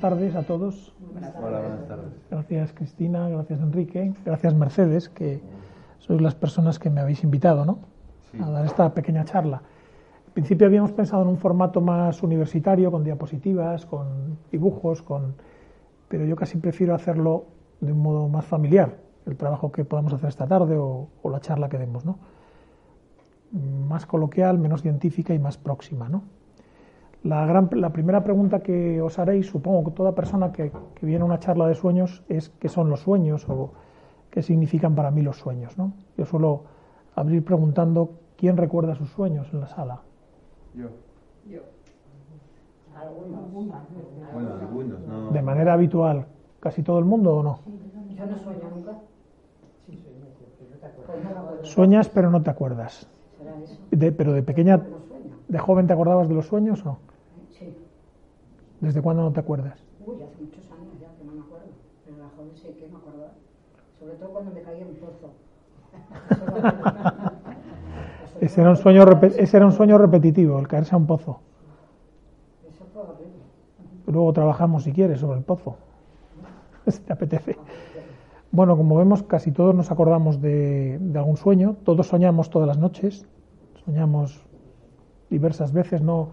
Buenas tardes a todos. Hola, buenas tardes. Gracias Cristina, gracias Enrique, gracias Mercedes, que sois las personas que me habéis invitado ¿no? Sí. a dar esta pequeña charla. En principio habíamos pensado en un formato más universitario, con diapositivas, con dibujos, con... pero yo casi prefiero hacerlo de un modo más familiar, el trabajo que podamos hacer esta tarde o, o la charla que demos. ¿no? Más coloquial, menos científica y más próxima. ¿no? La, gran, la primera pregunta que os haréis, supongo que toda persona que, que, viene a una charla de sueños, es qué son los sueños o qué significan para mí los sueños. ¿no? Yo suelo abrir preguntando quién recuerda sus sueños en la sala. Yo. Yo. Algunos. Bueno, algunos, no. De manera habitual, casi todo el mundo o no. Yo no sueño nunca. Sí, sueño, pero no te acuerdas. Sueñas pero no te acuerdas. ¿Será eso? De, pero de pequeña. De joven te acordabas de los sueños o no? Sí. ¿Desde cuándo no te acuerdas? Uy, hace muchos años ya que no me acuerdo. Pero la joven sí que me acordaba. Sobre todo cuando me caía un pozo. Ese era un sueño, ese era un sueño repetitivo, el caerse a un pozo. Eso fue horrible. Luego trabajamos, si quieres, sobre el pozo. Si te apetece. Bueno, como vemos, casi todos nos acordamos de, de algún sueño. Todos soñamos todas las noches. Soñamos diversas veces. No,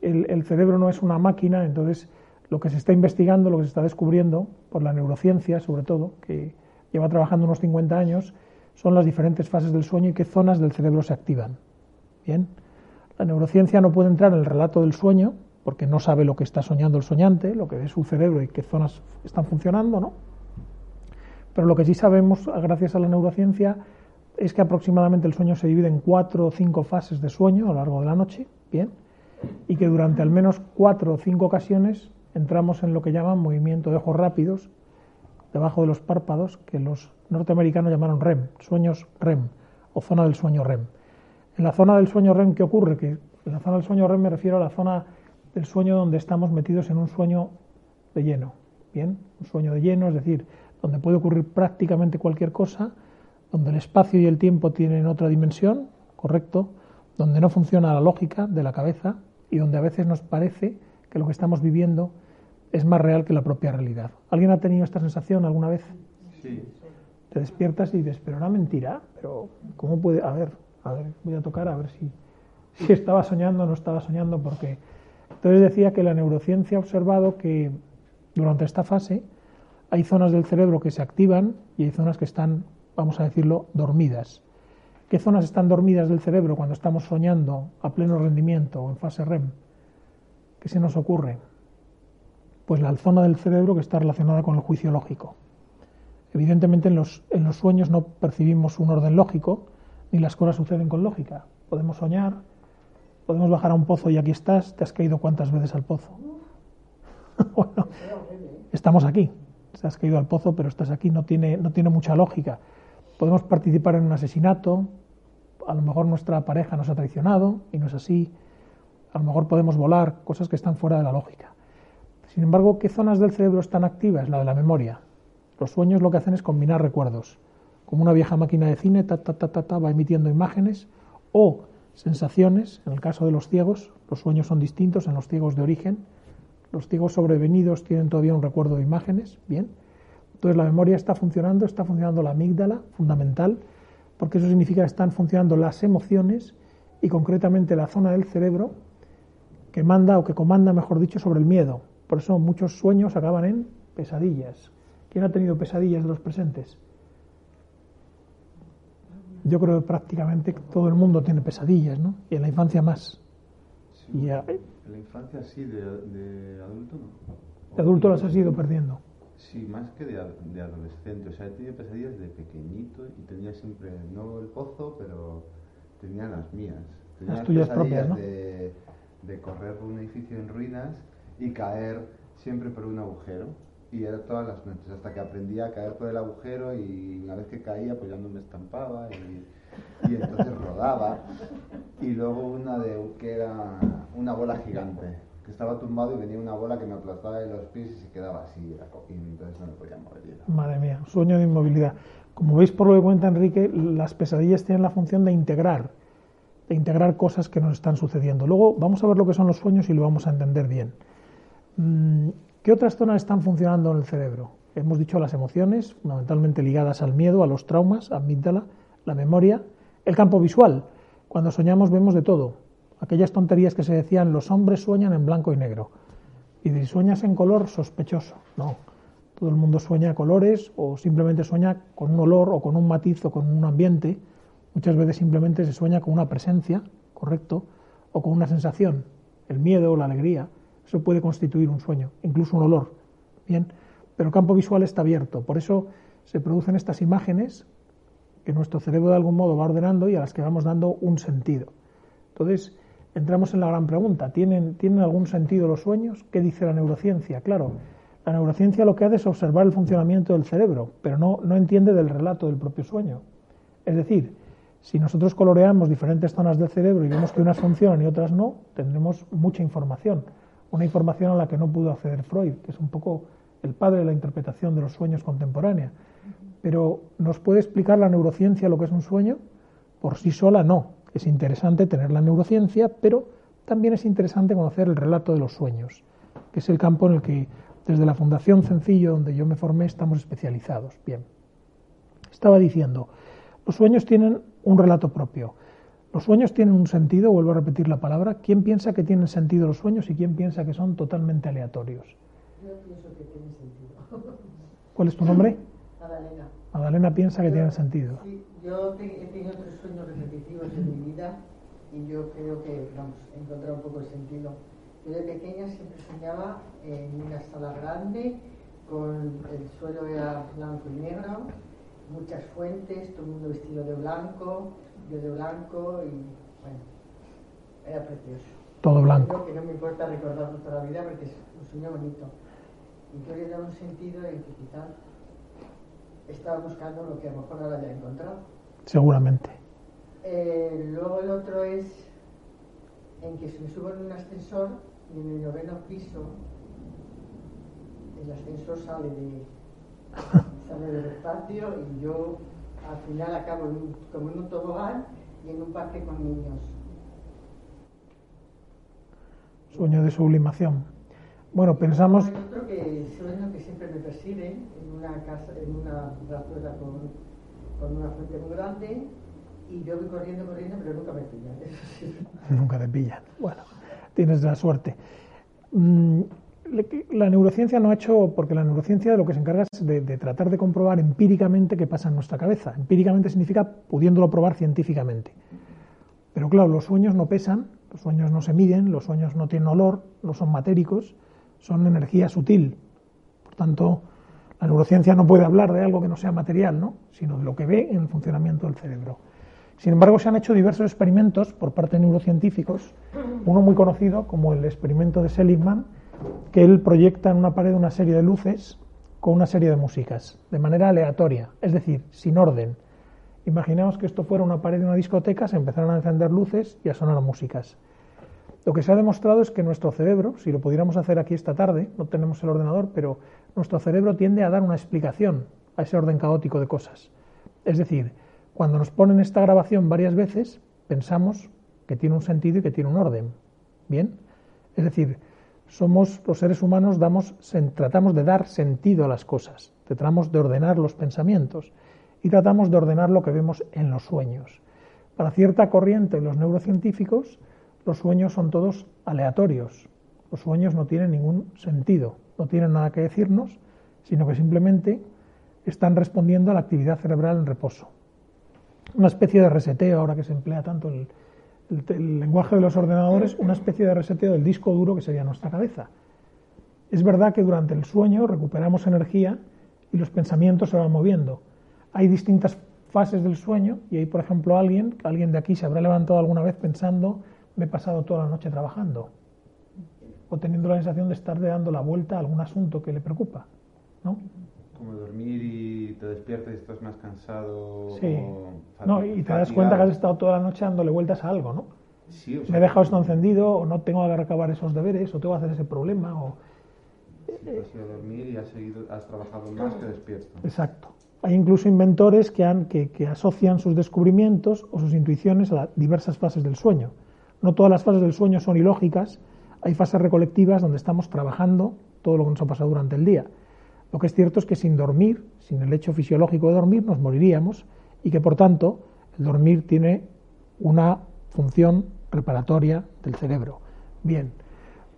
el, cerebro no es una máquina, entonces lo que se está investigando, lo que se está descubriendo por la neurociencia, sobre todo, que lleva trabajando unos 50 años, son las diferentes fases del sueño y qué zonas del cerebro se activan. Bien, la neurociencia no puede entrar en el relato del sueño porque no sabe lo que está soñando el soñante, lo que ve su cerebro y qué zonas están funcionando, ¿no? Pero lo que sí sabemos, gracias a la neurociencia, es que aproximadamente el sueño se divide en cuatro o cinco fases de sueño a lo largo de la noche, bien, y que durante al menos cuatro o cinco ocasiones entramos en lo que llaman movimiento de ojos rápidos debajo de los párpados, que los norteamericanos llamaron REM, sueños REM o zona del sueño REM. En la zona del sueño REM, ¿qué ocurre? Que en la zona del sueño REM me refiero a la zona del sueño donde estamos metidos en un sueño de lleno, ¿bien? Un sueño de lleno, es decir, donde puede ocurrir prácticamente cualquier cosa, donde el espacio y el tiempo tienen otra dimensión, correcto, donde no funciona la lógica de la cabeza y donde a veces nos parece que lo que estamos viviendo es más real que la propia realidad. ¿Alguien ha tenido esta sensación alguna vez? Sí. Te despiertas y dices, pero una mentira, pero ¿cómo puede? A ver, a ver, voy a tocar a ver si, si estaba soñando o no estaba soñando, porque entonces decía que la neurociencia ha observado que durante esta fase hay zonas del cerebro que se activan y hay zonas que están, vamos a decirlo, dormidas. ¿Qué zonas están dormidas del cerebro cuando estamos soñando a pleno rendimiento o en fase REM? ¿Qué se nos ocurre? Pues la zona del cerebro que está relacionada con el juicio lógico. Evidentemente en los, en los sueños no percibimos un orden lógico, ni las cosas suceden con lógica. Podemos soñar, podemos bajar a un pozo y aquí estás, te has caído cuántas veces al pozo. bueno, estamos aquí, te has caído al pozo, pero estás aquí, no tiene, no tiene mucha lógica. Podemos participar en un asesinato, a lo mejor nuestra pareja nos ha traicionado y no es así, a lo mejor podemos volar, cosas que están fuera de la lógica. Sin embargo, ¿qué zonas del cerebro están activas? La de la memoria. Los sueños lo que hacen es combinar recuerdos. Como una vieja máquina de cine, ta, ta, ta, ta, ta, va emitiendo imágenes o sensaciones. En el caso de los ciegos, los sueños son distintos en los ciegos de origen. Los ciegos sobrevenidos tienen todavía un recuerdo de imágenes. Bien. Entonces la memoria está funcionando, está funcionando la amígdala, fundamental, porque eso significa que están funcionando las emociones y concretamente la zona del cerebro que manda o que comanda, mejor dicho, sobre el miedo. Por eso muchos sueños acaban en pesadillas. ¿Quién ha tenido pesadillas de los presentes? Yo creo que prácticamente todo el mundo tiene pesadillas, ¿no? Y en la infancia más. sí. Y a- En la infancia sí, de, de adulto no. de adulto las has ido perdiendo. Sí, más que de, de adolescente. O sea, he tenido pesadillas de pequeñito y tenía siempre, no el pozo, pero tenía las mías. Tenía Las tuyas pesadillas propias, ¿no? de, de correr por un edificio en ruinas y caer siempre por un agujero. Y era todas las noches, hasta que aprendí a caer por el agujero y una vez que caía, pues ya no me estampaba y, y entonces rodaba. Y luego una de que era una bola gigante, estaba tumbado y venía una bola que me aplastaba de los pies y se quedaba así, y entonces no me podía mover. era- Madre mía, sueño de inmovilidad. Como veis por lo que cuenta Enrique, las pesadillas tienen la función de integrar, de integrar cosas que nos están sucediendo. Luego vamos a ver lo que son los sueños y lo vamos a entender bien. Mm, ¿Qué otras zonas están funcionando en el cerebro? Hemos dicho las emociones, fundamentalmente ligadas al miedo, a los traumas, amígdala, la memoria, el campo visual. Cuando soñamos vemos de todo. Aquellas tonterías que se decían, los hombres sueñan en blanco y negro. Y si sueñas en color, sospechoso. No. Todo el mundo sueña colores o simplemente sueña con un olor o con un matiz o con un ambiente. Muchas veces simplemente se sueña con una presencia, correcto, o con una sensación, el miedo o la alegría. Eso puede constituir un sueño, incluso un olor. Bien, pero el campo visual está abierto. Por eso se producen estas imágenes que nuestro cerebro de algún modo va ordenando y a las que vamos dando un sentido. Entonces, entramos en la gran pregunta, ¿tienen, ¿tienen algún sentido los sueños? ¿Qué dice la neurociencia? Claro, la neurociencia lo que hace es observar el funcionamiento del cerebro, pero no, no entiende del relato del propio sueño. Es decir, si nosotros coloreamos diferentes zonas del cerebro y vemos que unas funcionan y otras no, tendremos mucha información. Una información a la que no pudo acceder Freud, que es un poco el padre de la interpretación de los sueños contemporánea. Pero ¿nos puede explicar la neurociencia lo que es un sueño? Por sí sola no. Es interesante tener la neurociencia, pero también es interesante conocer el relato de los sueños, que es el campo en el que desde la Fundación Sencillo, donde yo me formé, estamos especializados. Bien. Estaba diciendo, los sueños tienen un relato propio. Los sueños tienen un sentido, vuelvo a repetir la palabra. ¿Quién piensa que tienen sentido los sueños y quién piensa que son totalmente aleatorios? Yo pienso que tienen sentido. ¿Cuál es tu nombre? Madalena. Madalena piensa que tienen sentido. Sí, yo he tenido tres sueños repetitivos en mi vida y yo creo que, vamos, he encontrado un poco el sentido. Yo de pequeña siempre soñaba en una sala grande, con el suelo era blanco y negro, muchas fuentes, todo el mundo vestido de blanco, yo de blanco y, bueno, era precioso. Todo blanco. Creo que no me importa recordarlo toda la vida porque es un sueño bonito. Y yo le da un sentido en que quizás estaba buscando lo que a lo mejor ahora ya he encontrado. Seguramente. Eh, luego el otro es en que se me subo en un ascensor y en el noveno piso el ascensor sale de sale del espacio y yo al final acabo en un, como en un tobogán y en un parque con niños. Sueño de sublimación. Bueno, pensamos. Hay otro que sueño que siempre me persigue en una casa, en una plazuela con, con una fuente muy grande y yo voy corriendo, corriendo, pero nunca me pillan. Nunca te pillan. Bueno, tienes la suerte. Mm, La neurociencia no ha hecho, porque la neurociencia de lo que se encarga es de, de tratar de comprobar empíricamente qué pasa en nuestra cabeza. Empíricamente significa pudiéndolo probar científicamente. Pero claro, los sueños no pesan, los sueños no se miden, los sueños no tienen olor, no son matéricos, son energía sutil. Por tanto, la neurociencia no puede hablar de algo que no sea material, ¿no? sino de lo que ve en el funcionamiento del cerebro. Sin embargo, se han hecho diversos experimentos por parte de neurocientíficos, uno muy conocido como el experimento de Seligman, que él proyecta en una pared una serie de luces con una serie de músicas, de manera aleatoria, es decir, sin orden. Imaginaos que esto fuera una pared de una discoteca, se empezaron a encender luces y a sonar músicas. Lo que se ha demostrado es que nuestro cerebro, si lo pudiéramos hacer aquí esta tarde, no tenemos el ordenador, pero nuestro cerebro tiende a dar una explicación a ese orden caótico de cosas. Es decir, cuando nos ponen esta grabación varias veces, pensamos que tiene un sentido y que tiene un orden. ¿Bien? Es decir, somos los seres humanos, damos, tratamos de dar sentido a las cosas, tratamos de ordenar los pensamientos y tratamos de ordenar lo que vemos en los sueños. Para cierta corriente los neurocientíficos, los sueños son todos aleatorios. Los sueños no tienen ningún sentido, no tienen nada que decirnos, sino que simplemente están respondiendo a la actividad cerebral en reposo. Una especie de reseteo, ahora que se emplea tanto el, lenguaje de los ordenadores, una especie de reseteo del disco duro que sería nuestra cabeza. Es verdad que durante el sueño recuperamos energía y los pensamientos se van moviendo. Hay distintas fases del sueño y hay, por ejemplo, alguien, alguien de aquí se habrá levantado alguna vez pensando, me he pasado toda la noche trabajando, o teniendo la sensación de estar dando la vuelta a algún asunto que le preocupa, ¿no? Como dormir y te despiertas y estás más cansado. Sí. o No, y te das cuenta que has estado toda la noche dándole vueltas a algo, ¿no? Sí, o sea, Me he dejado esto encendido, o no tengo que acabar esos deberes, o tengo que hacer ese problema, o... sí, has ido a dormir y has, seguido, has trabajado más que despierto. Exacto. Hay incluso inventores que, han, que, que asocian sus descubrimientos o sus intuiciones a las diversas fases del sueño. No todas las fases del sueño son ilógicas, hay fases recolectivas donde estamos trabajando todo lo que nos ha pasado durante el día. Lo que es cierto es que sin dormir, sin el hecho fisiológico de dormir, nos moriríamos y que por tanto el dormir tiene una función reparatoria del cerebro. Bien,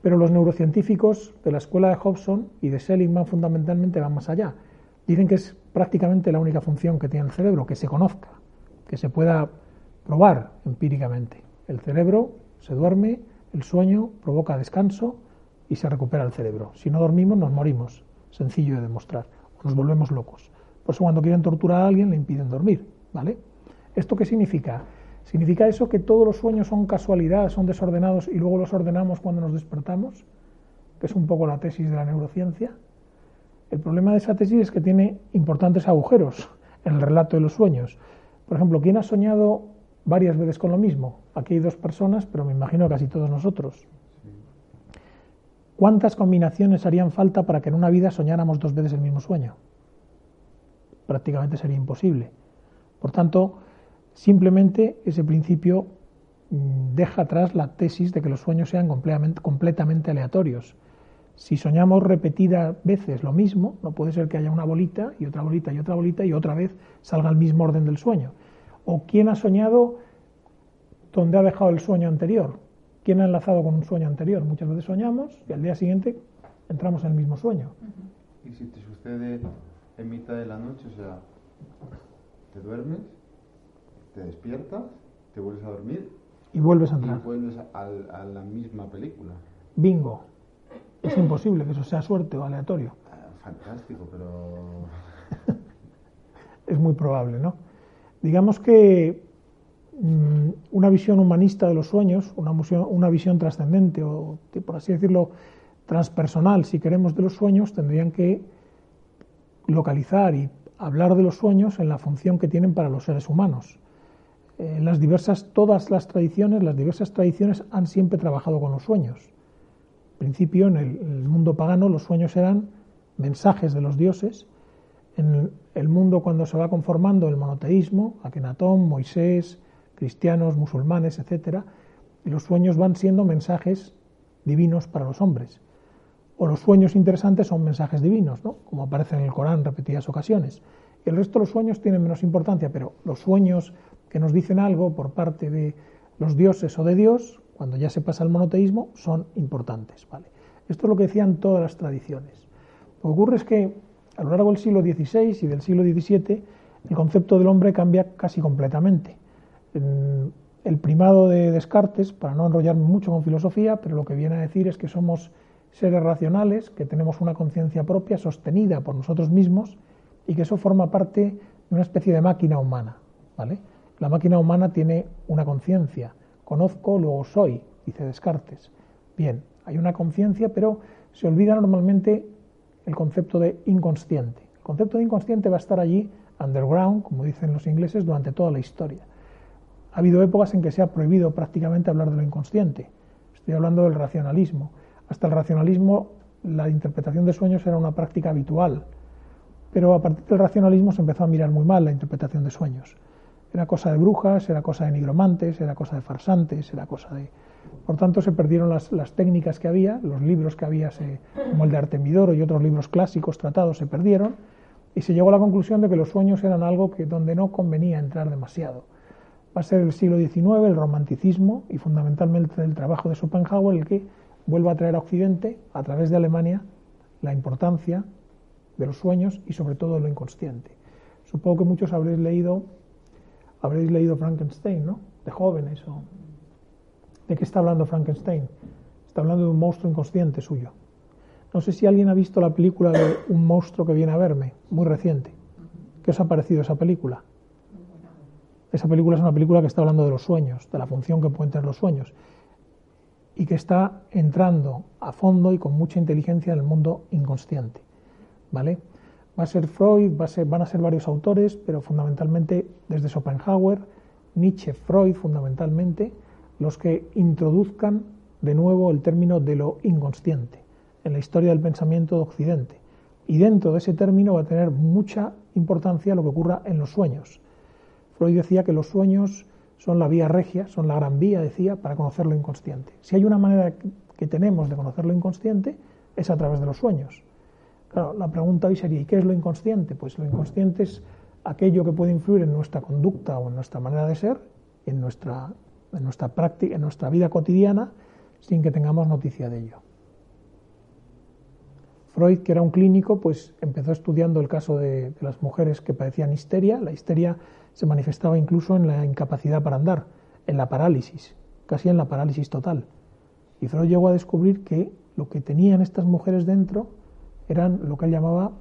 pero los neurocientíficos de la escuela de Hobson y de Seligman fundamentalmente van más allá. Dicen que es prácticamente la única función que tiene el cerebro, que se conozca, que se pueda probar empíricamente. El cerebro se duerme, el sueño provoca descanso y se recupera el cerebro. Si no dormimos, nos morimos. Sencillo de demostrar. nos volvemos locos. Por eso cuando quieren torturar a alguien le impiden dormir. ¿Vale? ¿Esto qué significa? ¿Significa eso que todos los sueños son casualidad, son desordenados y luego los ordenamos cuando nos despertamos? Que es un poco la tesis de la neurociencia. El problema de esa tesis es que tiene importantes agujeros en el relato de los sueños. Por ejemplo, ¿quién ha soñado varias veces con lo mismo? Aquí hay dos personas, pero me imagino casi todos nosotros. ¿Cuántas combinaciones harían falta para que en una vida soñáramos dos veces el mismo sueño? Prácticamente sería imposible. Por tanto, simplemente ese principio mm, deja atrás la tesis de que los sueños sean completamente, completamente aleatorios. Si soñamos repetidas veces lo mismo, no puede ser que haya una bolita y otra bolita y otra bolita y otra vez salga el mismo orden del sueño. ¿O quién ha soñado donde ha dejado el sueño anterior? ¿Quién ha enlazado con un sueño anterior? Muchas veces soñamos y al día siguiente entramos en el mismo sueño. ¿Y si te sucede en mitad de la noche? O sea, te duermes, te despiertas, te vuelves a dormir. Y vuelves a entrar. Y vuelves a, a la misma película. Bingo. Es imposible que eso sea suerte o aleatorio. Ah, fantástico, pero... es muy probable, ¿no? Digamos que mm, una visión humanista de los sueños, una, visión trascendente o, por así decirlo, transpersonal, si queremos, de los sueños, tendrían que localizar y hablar de los sueños en la función que tienen para los seres humanos. Eh, las diversas, todas las tradiciones, las diversas tradiciones han siempre trabajado con los sueños principio, en el, mundo pagano, los sueños eran mensajes de los dioses. En el mundo, cuando se va conformando el monoteísmo, Akenatón, Moisés, cristianos, musulmanes, etc., los sueños van siendo mensajes divinos para los hombres. O los sueños interesantes son mensajes divinos, ¿no? como aparece en el Corán en repetidas ocasiones. Y el resto de los sueños tienen menos importancia, pero los sueños que nos dicen algo por parte de los dioses o de Dios cuando ya se pasa al monoteísmo, son importantes. ¿vale? Esto es lo que decían todas las tradiciones. Lo que ocurre es que a lo largo del siglo XVI y del siglo XVII el concepto del hombre cambia casi completamente. El primado de Descartes, para no enrollarme mucho con filosofía, pero lo que viene a decir es que somos seres racionales, que tenemos una conciencia propia sostenida por nosotros mismos y que eso forma parte de una especie de máquina humana. ¿vale? La máquina humana tiene una conciencia, Conozco, luego soy, dice Descartes. Bien, hay una conciencia, pero se olvida normalmente el concepto de inconsciente. El concepto de inconsciente va a estar allí underground, como dicen los ingleses, durante toda la historia. Ha habido épocas en que se ha prohibido prácticamente hablar de lo inconsciente. Estoy hablando del racionalismo. Hasta el racionalismo la interpretación de sueños era una práctica habitual, pero a partir del racionalismo se empezó a mirar muy mal la interpretación de sueños. Era cosa de brujas, era cosa de nigromantes, era cosa de farsantes, era cosa de... Por tanto, se perdieron las, técnicas que había, los libros que había, como el de Artemidoro y otros libros clásicos tratados, se perdieron, y se llegó a la conclusión de que los sueños eran algo que donde no convenía entrar demasiado. Va a ser el siglo XIX, el romanticismo y fundamentalmente el trabajo de Schopenhauer el que vuelva a traer a Occidente, a través de Alemania, la importancia de los sueños y sobre todo de lo inconsciente. Supongo que muchos habréis leído habréis leído Frankenstein, ¿no? De jóvenes. O... ¿De qué está hablando Frankenstein? Está hablando de un monstruo inconsciente suyo. No sé si alguien ha visto la película de Un monstruo que viene a verme, muy reciente. ¿Qué os ha parecido esa película? Esa película es una película que está hablando de los sueños, de la función que pueden tener los sueños, y que está entrando a fondo y con mucha inteligencia en el mundo inconsciente. ¿Vale? Va a ser Freud, van a ser varios autores, pero fundamentalmente desde Schopenhauer, Nietzsche, Freud fundamentalmente, los que introduzcan de nuevo el término de lo inconsciente en la historia del pensamiento de Occidente. Y dentro de ese término va a tener mucha importancia lo que ocurra en los sueños. Freud decía que los sueños son la vía regia, son la gran vía, decía, para conocer lo inconsciente. Si hay una manera que tenemos de conocer lo inconsciente, es a través de los sueños. Claro, la pregunta hoy sería, ¿y qué es lo inconsciente? Pues lo inconsciente es aquello que puede influir en nuestra conducta o en nuestra manera de ser, en nuestra, en nuestra práctica, en nuestra vida cotidiana, sin que tengamos noticia de ello. Freud, que era un clínico, pues empezó estudiando el caso de, de, las mujeres que padecían histeria. La histeria se manifestaba incluso en la incapacidad para andar, en la parálisis, casi en la parálisis total. Y Freud llegó a descubrir que lo que tenían estas mujeres dentro eran lo que él llamaba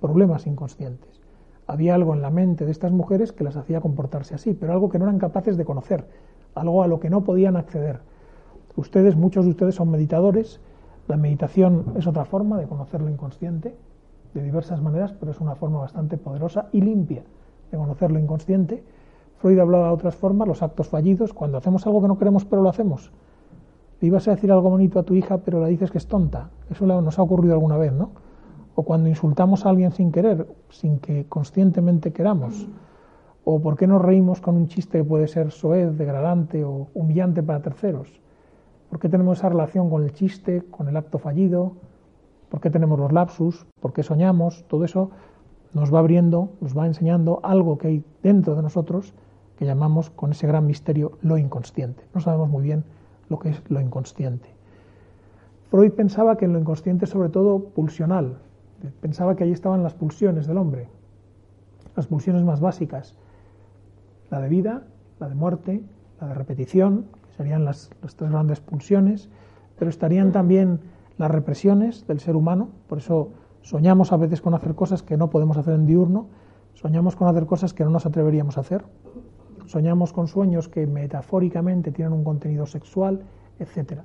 problemas inconscientes. Había algo en la mente de estas mujeres que las hacía comportarse así, pero algo que no eran capaces de conocer, algo a lo que no podían acceder. Ustedes, muchos de ustedes son meditadores, la meditación es otra forma de conocer lo inconsciente, de diversas maneras, pero es una forma bastante poderosa y limpia de conocer lo inconsciente. Freud hablaba de otras formas, los actos fallidos, cuando hacemos algo que no queremos pero lo hacemos. Le ibas a decir algo bonito a tu hija, pero le dices que es tonta. Eso nos ha ocurrido alguna vez, ¿no? O cuando insultamos a alguien sin querer, sin que conscientemente queramos. O por qué nos reímos con un chiste que puede ser soez, degradante o humillante para terceros. ¿Por qué tenemos esa relación con el chiste, con el acto fallido? ¿Por qué tenemos los lapsus? ¿Por qué soñamos? Todo eso nos va abriendo, nos va enseñando algo que hay dentro de nosotros que llamamos con ese gran misterio lo inconsciente. No sabemos muy bien lo que es lo inconsciente. Freud pensaba que en lo inconsciente es sobre todo pulsional. Pensaba que ahí estaban las pulsiones del hombre, las pulsiones más básicas, la de vida, la de muerte, la de repetición, que serían las, las tres grandes pulsiones, pero estarían también las represiones del ser humano, por eso soñamos a veces con hacer cosas que no podemos hacer en diurno, soñamos con hacer cosas que no nos atreveríamos a hacer, soñamos con sueños que metafóricamente tienen un contenido sexual, etc.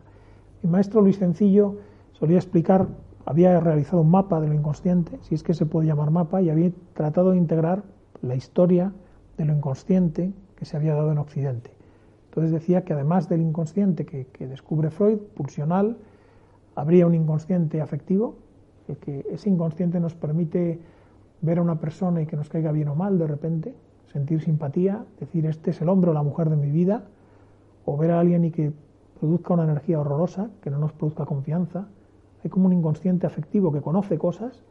Mi maestro Luis Sencillo solía explicar, había realizado un mapa de lo inconsciente, si es que se puede llamar mapa, y había tratado de integrar la historia de lo inconsciente que se había dado en Occidente. Entonces decía que además del inconsciente que, que descubre Freud, pulsional, habría un inconsciente afectivo, que ese inconsciente nos permite ver a una persona y que nos caiga bien o mal de repente, sentir simpatía, decir este es el hombre o la mujer de mi vida, o ver a alguien y que produzca una energía horrorosa, que no nos produzca confianza. Hay como un inconsciente afectivo que conoce cosas,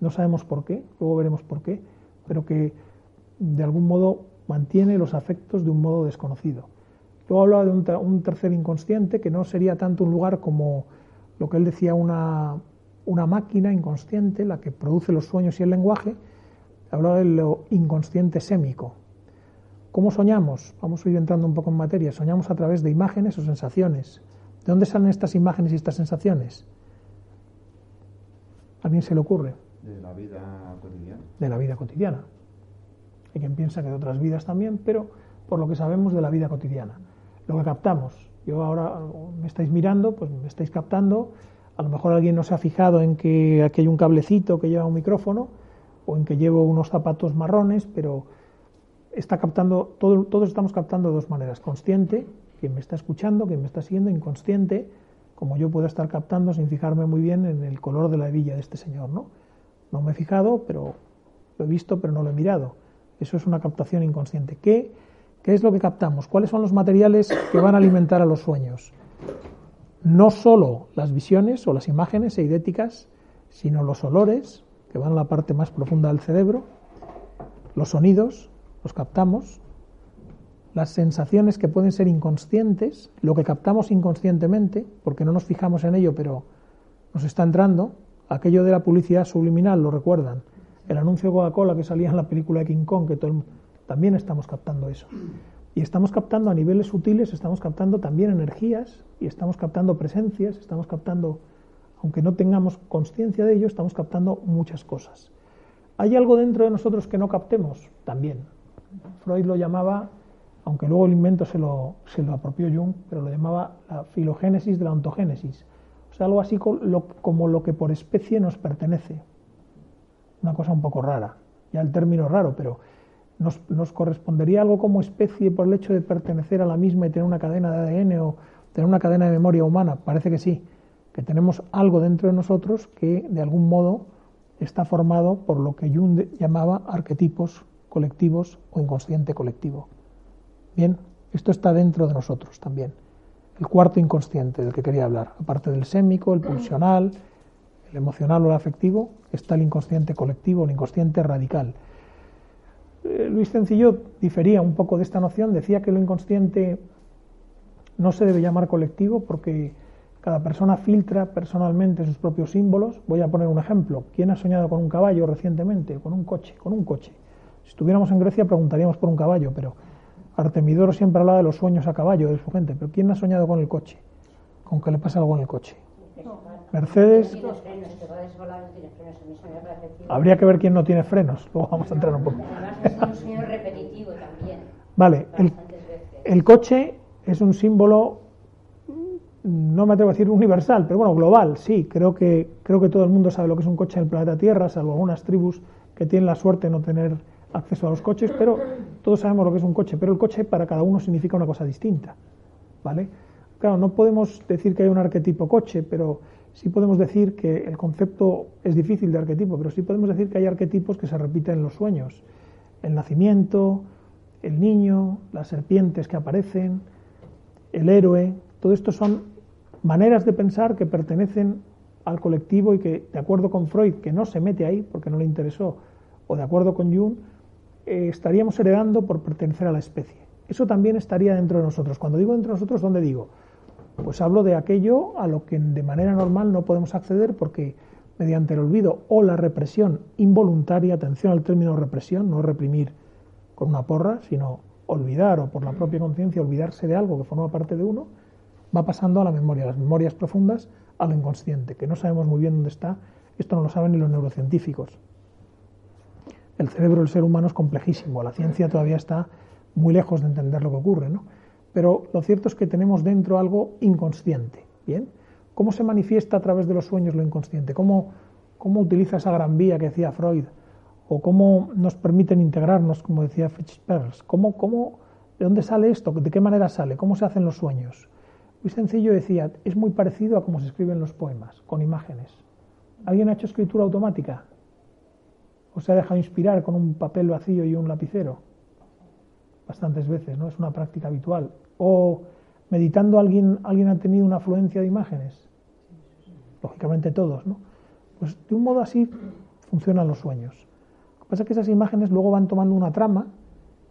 no sabemos por qué, luego veremos por qué, pero que de algún modo mantiene los afectos de un modo desconocido. Luego hablaba de un, tercer inconsciente que no sería tanto un lugar como lo que él decía una, una máquina inconsciente, la que produce los sueños y el lenguaje, hablaba de lo inconsciente sémico. ¿Cómo soñamos? Vamos a ir entrando un poco en materia. Soñamos a través de imágenes o sensaciones. ¿De dónde salen estas imágenes y estas sensaciones? ¿A alguien se le ocurre? De la vida cotidiana. De la vida cotidiana. Hay quien piensa que de otras vidas también, pero por lo que sabemos de la vida cotidiana. Lo que captamos. Yo ahora me estáis mirando, pues me estáis captando. A lo mejor alguien no se ha fijado en que aquí hay un cablecito que lleva un micrófono o en que llevo unos zapatos marrones, pero está captando, todo, todos estamos captando de dos maneras, consciente, quien me está escuchando, quien me está siguiendo, inconsciente, como yo puedo estar captando sin fijarme muy bien en el color de la hebilla de este señor, ¿no? No me he fijado, pero lo he visto, pero no lo he mirado. Eso es una captación inconsciente. ¿Qué, ¿Qué es lo que captamos? ¿Cuáles son los materiales que van a alimentar a los sueños? No solo las visiones o las imágenes eidéticas, sino los olores, que van a la parte más profunda del cerebro, los sonidos, los captamos, las sensaciones que pueden ser inconscientes, lo que captamos inconscientemente, porque no nos fijamos en ello, pero nos está entrando, aquello de la publicidad subliminal, lo recuerdan, el anuncio de Coca-Cola que salía en la película de King Kong, que también estamos captando eso. Y estamos captando a niveles sutiles, estamos captando también energías y estamos captando presencias, estamos captando aunque no tengamos conciencia de ello, estamos captando muchas cosas. ¿Hay algo dentro de nosotros que no captemos? También. Freud lo llamaba, aunque luego el invento se lo, se lo apropió Jung, pero lo llamaba la filogénesis de la ontogénesis. O sea, algo así como lo que por especie nos pertenece. Una cosa un poco rara. Ya el término raro, pero nos, nos correspondería algo como especie por el hecho de pertenecer a la misma y tener una cadena de ADN o tener una cadena de memoria humana. Parece que sí que tenemos algo dentro de nosotros que de algún modo está formado por lo que Jung llamaba arquetipos colectivos o inconsciente colectivo. Bien, esto está dentro de nosotros también. El cuarto inconsciente del que quería hablar, aparte del sémico, el pulsional, el emocional o el afectivo, está el inconsciente colectivo, el inconsciente radical. Eh, Luis Sencillo difería un poco de esta noción, decía que lo inconsciente no se debe llamar colectivo porque cada persona filtra personalmente sus propios símbolos. Voy a poner un ejemplo. ¿Quién ha soñado con un caballo recientemente? Con un coche, con un coche. Si estuviéramos en Grecia preguntaríamos por un caballo, pero Artemidoro siempre habla de los sueños a caballo de su gente. Pero ¿quién ha soñado con el coche? Con que le pase algo en el coche. Mercedes. Habría que ver quién no tiene frenos. Luego vamos a entrar un poco. Vale, el, el coche es un símbolo, no me atrevo a decir universal, pero bueno, global, sí. Creo que, creo que todo el mundo sabe lo que es un coche en el planeta Tierra, salvo algunas tribus que tienen la suerte de no tener acceso a los coches, pero todos sabemos lo que es un coche. Pero el coche para cada uno significa una cosa distinta, ¿vale? Claro, no podemos decir que hay un arquetipo coche, pero sí podemos decir que el concepto es difícil de arquetipo, pero sí podemos decir que hay arquetipos que se repiten en los sueños. El nacimiento, el niño, las serpientes que aparecen, el héroe, todo esto son maneras de pensar que pertenecen al colectivo y que, de acuerdo con Freud, que no se mete ahí porque no le interesó, o de acuerdo con Jung, eh, estaríamos heredando por pertenecer a la especie. Eso también estaría dentro de nosotros. Cuando digo dentro de nosotros, ¿dónde digo? Pues hablo de aquello a lo que de manera normal no podemos acceder porque mediante el olvido o la represión involuntaria, atención al término represión, no reprimir con una porra, sino olvidar o por la propia conciencia olvidarse de algo que forma parte de uno, va pasando a la memoria, las memorias profundas, a lo inconsciente, que no sabemos muy bien dónde está, esto no lo saben ni los neurocientíficos. El cerebro del ser humano es complejísimo, la ciencia todavía está muy lejos de entender lo que ocurre, ¿no? Pero lo cierto es que tenemos dentro algo inconsciente, ¿bien? ¿Cómo se manifiesta a través de los sueños lo inconsciente? ¿Cómo, cómo utiliza esa gran vía que decía Freud? o cómo nos permiten integrarnos, como decía Fitzgerald. ¿Cómo, cómo, ¿De dónde sale esto? ¿De qué manera sale? ¿Cómo se hacen los sueños? Muy sencillo decía, es muy parecido a cómo se escriben los poemas, con imágenes. ¿Alguien ha hecho escritura automática? ¿O se ha dejado inspirar con un papel vacío y un lapicero? Bastantes veces, ¿no? Es una práctica habitual. ¿O meditando alguien, alguien ha tenido una afluencia de imágenes? Lógicamente todos, ¿no? Pues de un modo así funcionan los sueños pasa es que esas imágenes luego van tomando una trama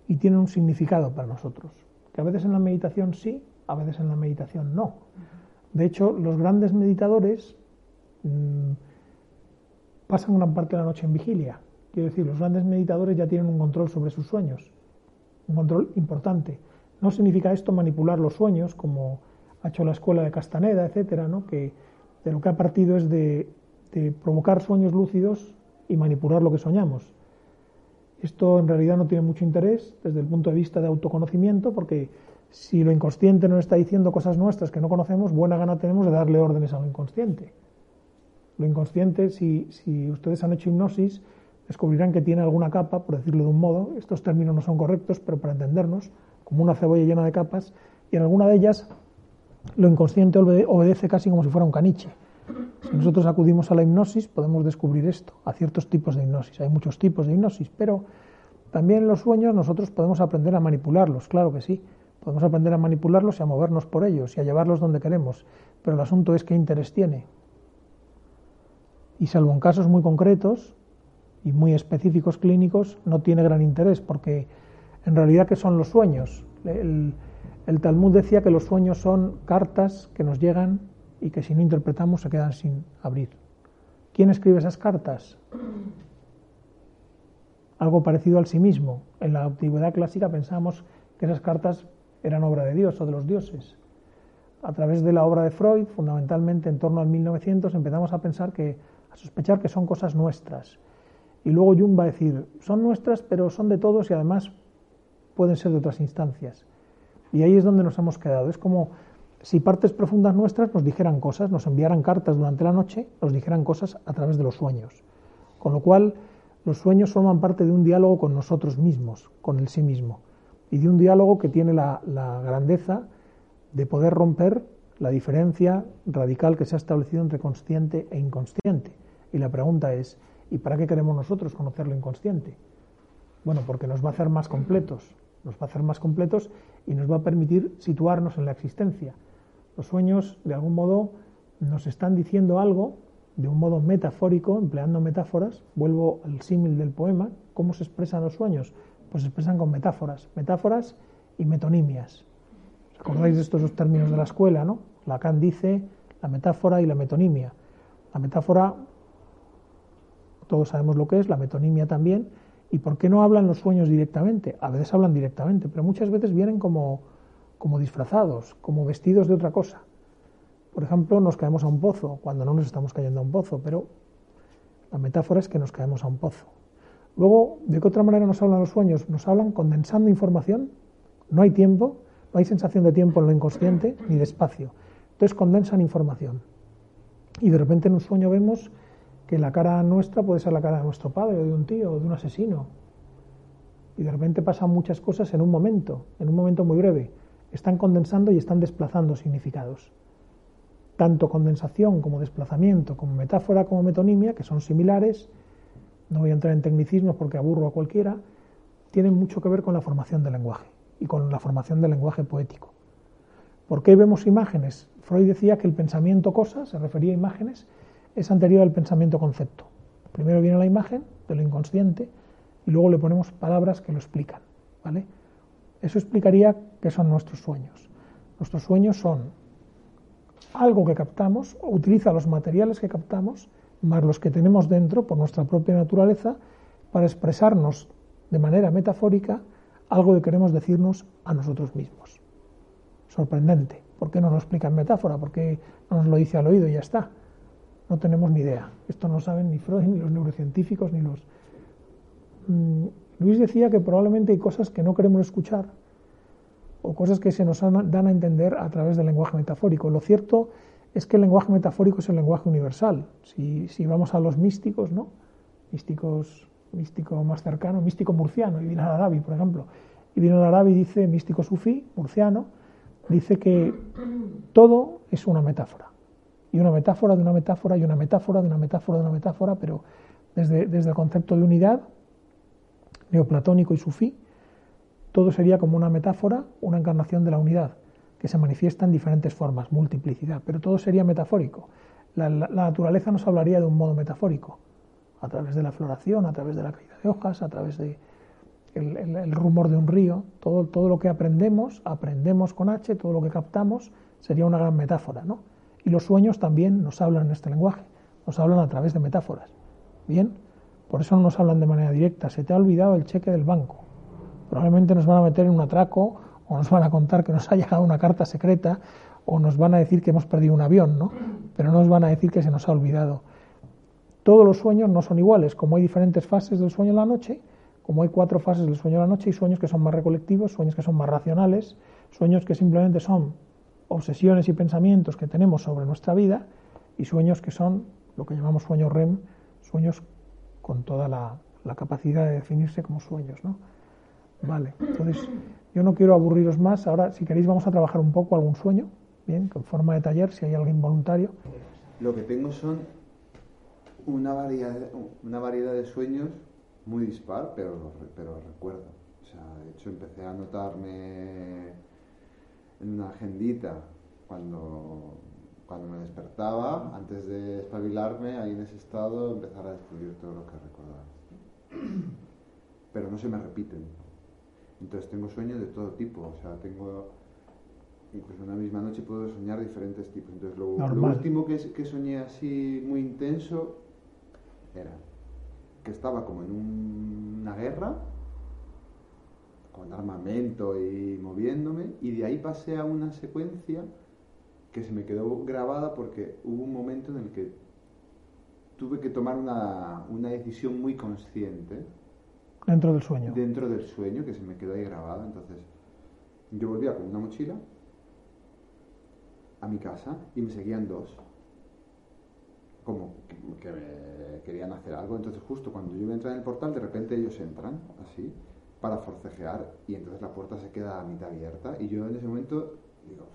y tienen un significado para nosotros. Que a veces en la meditación sí, a veces en la meditación no. De hecho, los grandes meditadores mmm, pasan gran parte de la noche en vigilia. Quiero decir, los grandes meditadores ya tienen un control sobre sus sueños, un control importante. No significa esto manipular los sueños, como ha hecho la escuela de Castaneda, etcétera, ¿no? que de lo que ha partido es de, provocar sueños lúcidos y manipular lo que soñamos. Esto en realidad no tiene mucho interés desde el punto de vista de autoconocimiento, porque si lo inconsciente nos está diciendo cosas nuestras que no conocemos, buena gana tenemos de darle órdenes a lo inconsciente. Lo inconsciente, si ustedes han hecho hipnosis, descubrirán que tiene alguna capa, por decirlo de un modo, estos términos no son correctos, pero para entendernos, como una cebolla llena de capas, y en alguna de ellas lo inconsciente obedece casi como si fuera un caniche. Si nosotros acudimos a la hipnosis, podemos descubrir esto, a ciertos tipos de hipnosis. Hay muchos tipos de hipnosis, pero también los sueños nosotros podemos aprender a manipularlos, claro que sí. Podemos aprender a manipularlos y a movernos por ellos y a llevarlos donde queremos. Pero el asunto es qué interés tiene. Y salvo en casos muy concretos y muy específicos clínicos, no tiene gran interés, porque en realidad, ¿qué son los sueños? El, Talmud decía que los sueños son cartas que nos llegan y que si no interpretamos se quedan sin abrir. ¿Quién escribe esas cartas? Algo parecido al sí mismo. En la antigüedad clásica pensamos que esas cartas eran obra de Dios o de los dioses. A través de la obra de Freud, fundamentalmente en torno al 1900, empezamos a pensar que, a sospechar que son cosas nuestras. Y luego Jung va a decir, son nuestras, pero son de todos y además pueden ser de otras instancias. Y ahí es donde nos hemos quedado. Es como si partes profundas nuestras nos dijeran cosas, nos enviaran cartas durante la noche, nos dijeran cosas a través de los sueños. Con lo cual, los sueños forman parte de un diálogo con nosotros mismos, con el sí mismo, y de un diálogo que tiene la, la grandeza de poder romper la diferencia radical que se ha establecido entre consciente e inconsciente. Y la pregunta es, ¿y para qué queremos nosotros conocer lo inconsciente? Bueno, porque nos va a hacer más completos, nos va a hacer más completos y nos va a permitir situarnos en la existencia. Los sueños, de algún modo, nos están diciendo algo de un modo metafórico, empleando metáforas, vuelvo al símil del poema, ¿cómo se expresan los sueños? Pues se expresan con metáforas, metáforas y metonimias. ¿Os acordáis de estos dos términos de la escuela, no? Lacan dice la metáfora y la metonimia. La metáfora, todos sabemos lo que es, la metonimia también. ¿Y por qué no hablan los sueños directamente? A veces hablan directamente, pero muchas veces vienen como, como disfrazados, como vestidos de otra cosa. Por ejemplo, nos caemos a un pozo, cuando no nos estamos cayendo a un pozo, pero la metáfora es que nos caemos a un pozo. Luego, ¿de qué otra manera nos hablan los sueños? Nos hablan condensando información, no hay tiempo, no hay sensación de tiempo en lo inconsciente ni de espacio. Entonces condensan información. Y de repente en un sueño vemos que la cara nuestra puede ser la cara de nuestro padre o de un tío o de un asesino. Y de repente pasan muchas cosas en un momento, en un momento muy breve. Están condensando y están desplazando significados. Tanto condensación como desplazamiento, como metáfora como metonimia, que son similares, no voy a entrar en tecnicismos porque aburro a cualquiera, tienen mucho que ver con la formación del lenguaje y con la formación del lenguaje poético. ¿Por qué vemos imágenes? Freud decía que el pensamiento cosa, se refería a imágenes, es anterior al pensamiento concepto. Primero viene la imagen de lo inconsciente y luego le ponemos palabras que lo explican. ¿vale? Eso explicaría qué son nuestros sueños. Nuestros sueños son algo que captamos, utiliza los materiales que captamos, más los que tenemos dentro por nuestra propia naturaleza, para expresarnos de manera metafórica algo que queremos decirnos a nosotros mismos. Sorprendente. ¿Por qué no lo explica en metáfora? ¿Por qué no nos lo dice al oído y ya está? No tenemos ni idea. Esto no saben ni Freud, ni los neurocientíficos, ni los... Mm, Luis decía que probablemente hay cosas que no queremos escuchar o cosas que se nos dan a entender a través del lenguaje metafórico. Lo cierto es que el lenguaje metafórico es el lenguaje universal. Si, si vamos a los místicos, ¿no? Místicos místico más cercano, místico murciano, Ibn al-Arabi, por ejemplo. Ibn al-Arabi dice, místico sufí, murciano, dice que todo es una metáfora. Y una metáfora de una metáfora y una metáfora de una metáfora de una metáfora, pero desde, desde el concepto de unidad, neoplatónico y sufí, todo sería como una metáfora, una encarnación de la unidad, que se manifiesta en diferentes formas, multiplicidad, pero todo sería metafórico. la naturaleza nos hablaría de un modo metafórico a través de la floración, a través de la caída de hojas, a través de el, rumor de un río, todo, todo lo que aprendemos, aprendemos con H, todo lo que captamos sería una gran metáfora, ¿no? Y los sueños también nos hablan en este lenguaje, nos hablan a través de metáforas. Bien, por eso no nos hablan de manera directa. Se te ha olvidado el cheque del banco. Probablemente nos van a meter en un atraco o nos van a contar que nos ha llegado una carta secreta o nos van a decir que hemos perdido un avión, ¿no? Pero no nos van a decir que se nos ha olvidado todos los sueños no son iguales, como hay diferentes fases del sueño en la noche, como hay cuatro fases del sueño en la noche, y sueños que son más recolectivos, sueños que son más racionales, sueños que simplemente son obsesiones y pensamientos que tenemos sobre nuestra vida, y sueños que son lo que llamamos sueños REM, sueños con toda la, capacidad de definirse como sueños. ¿no? Vale, entonces yo no quiero aburriros más, ahora si queréis vamos a trabajar un poco algún sueño, bien, con forma de taller, si hay alguien voluntario. Lo que tengo son una variedad, una variedad de sueños muy dispar, pero, pero recuerdo. O sea, de hecho empecé a notarme en una agendita cuando, cuando me despertaba, antes de espabilarme, ahí en ese estado, empezar a descubrir todo lo que recordaba. Pero no se me repiten. Entonces tengo sueños de todo tipo, o sea, tengo incluso una misma noche puedo soñar diferentes tipos. Entonces, lo, último que, que, soñé así muy intenso era que estaba como en una guerra, con armamento y moviéndome, y de ahí pasé a una secuencia que se me quedó grabada porque hubo un momento en el que tuve que tomar una, una decisión muy consciente. Dentro del sueño. Dentro del sueño, que se me quedó ahí grabada. Entonces, yo volvía con una mochila a mi casa y me seguían dos como que, querían hacer algo. Entonces justo cuando yo entrar en el portal, de repente ellos entran así para forcejear y entonces la puerta se queda a mitad abierta y yo en ese momento digo,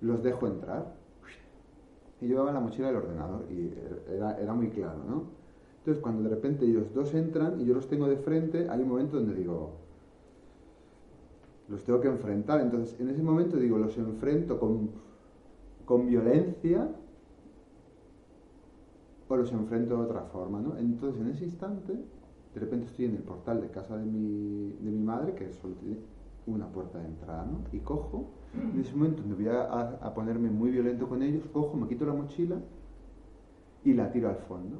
los dejo entrar. Y llevaba la mochila el ordenador y era, era muy claro, ¿no? Entonces cuando de repente ellos dos entran y yo los tengo de frente, hay un momento donde digo, los tengo que enfrentar. Entonces en ese momento digo, los enfrento con, con violencia o los enfrento de otra forma, ¿no? Entonces, en ese instante, de repente estoy en el portal de casa de mi, de mi madre, que solo tiene una puerta de entrada, ¿no? Y cojo, en ese momento me voy a, a- ponerme muy violento con ellos, cojo, me quito la mochila y la tiro al fondo.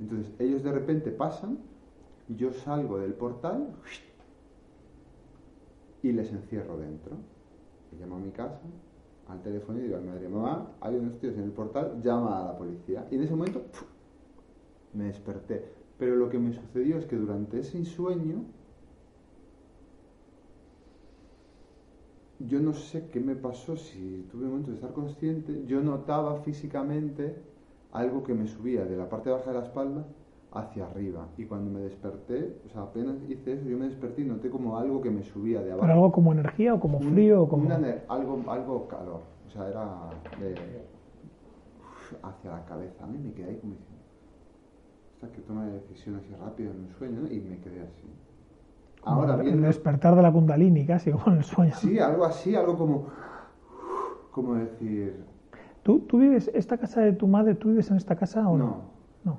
Entonces, ellos de repente pasan, yo salgo del portal y les encierro dentro. Y llamo a mi casa, al teléfono y digo a mi madre, mamá, hay unos tíos en el portal, llama a la policía. Y en ese momento me desperté. Pero lo que me sucedió es que durante ese sueño, yo no sé qué me pasó, si tuve un momento de estar consciente, yo notaba físicamente algo que me subía de la parte baja de la espalda hacia arriba. Y cuando me desperté, o sea, apenas hice eso, yo me desperté y noté como algo que me subía de abajo. ¿Pero algo como energía o como Un- frío o como...? una algo, algo calor. O sea, era de, hacia la cabeza. ¿no? Y me quedé ahí como que toma decisiones así rápido en un sueño, ¿no? y me quedé así. Ahora bien, el despertar de la kundalini casi, como en el sueño. sí, algo así, algo como, como decir, ¿Tú, ¿Tú vives, esta casa de tu madre, tú vives en esta casa o no? no.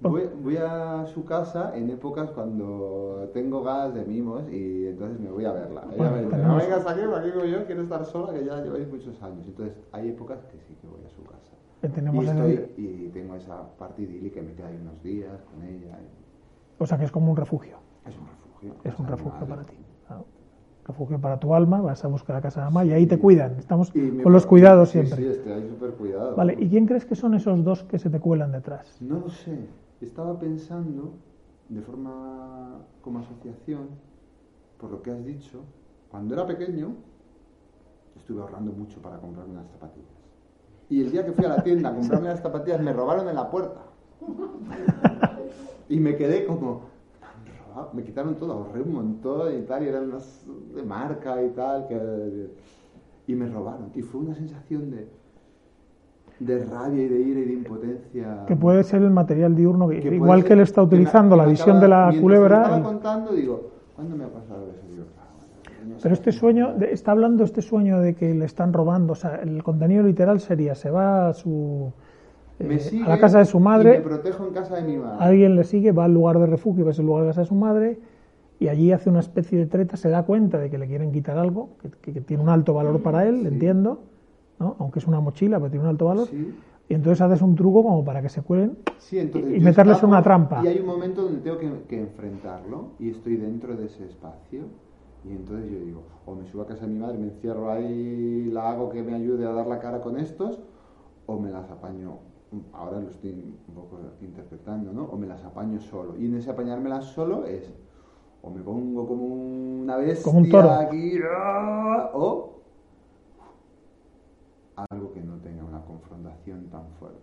Voy, voy a su casa en épocas cuando tengo ganas de mimos y entonces me voy a verla. Ella Bueno, me dice, tenemos- no vengas aquí, aquí yo, quiero estar sola, que ya lleváis muchos años. Entonces hay épocas que sí que voy a su casa. Que tenemos y, el- estoy, y tengo esa parte idílica me queda ahí unos días con ella. y O sea que es como un refugio. es un refugio. Es un refugio para ti. Claro. Refugio para tu alma, vas a buscar la casa de mamá y ahí te cuidan. Estamos con los cuidados sí, siempre. Sí, estoy ahí súper cuidado. Vale, ¿y quién crees que son esos dos que se te cuelan detrás? No lo sé. Estaba pensando, de forma como asociación, por lo que has dicho, cuando era pequeño, estuve ahorrando mucho para comprarme unas zapatillas. Y el día que fui a la tienda a comprarme las zapatillas, me robaron en la puerta. Y me quedé como, "Me han robado". me quitaron todo, ahorré un montón y tal, y eran unas de marca y tal, que... y me robaron. Y fue una sensación de, de rabia y de ira y de impotencia. Que puede ser el material diurno, que, igual ser que él está me- utilizando la me visión acaba- de la me culebra. estaba y- contando, digo, ¿cuándo me ha pasado eso? Digo, "Ah, bueno, Pero este sueño, está hablando este sueño de que le están robando, o sea, el contenido literal sería, se va a su eh, me sigue a la casa de su Y me madre, protejo en casa de mi madre. alguien le sigue, va al lugar de refugio, que es el lugar de casa de su madre, y allí hace una especie de treta, se da cuenta de que le quieren quitar algo, que, que- que tiene un alto valor para él, Sí. entiendo, ¿no? aunque es una mochila, pero tiene un alto valor, Sí, y entonces haces un truco como para que se cuelen sí, y meterles en una trampa. Y hay un momento donde tengo que, que enfrentarlo y estoy dentro de ese espacio. Y entonces yo digo, o me subo a casa de mi madre, me encierro ahí, la hago que me ayude a dar la cara con estos, o me las apaño, ahora lo estoy un poco interpretando, ¿no? O me las apaño solo. Y en ese apañármelas solo es, o me pongo como una bestia Como un toro. aquí, ¡ah! o algo que no tenga una confrontación tan fuerte.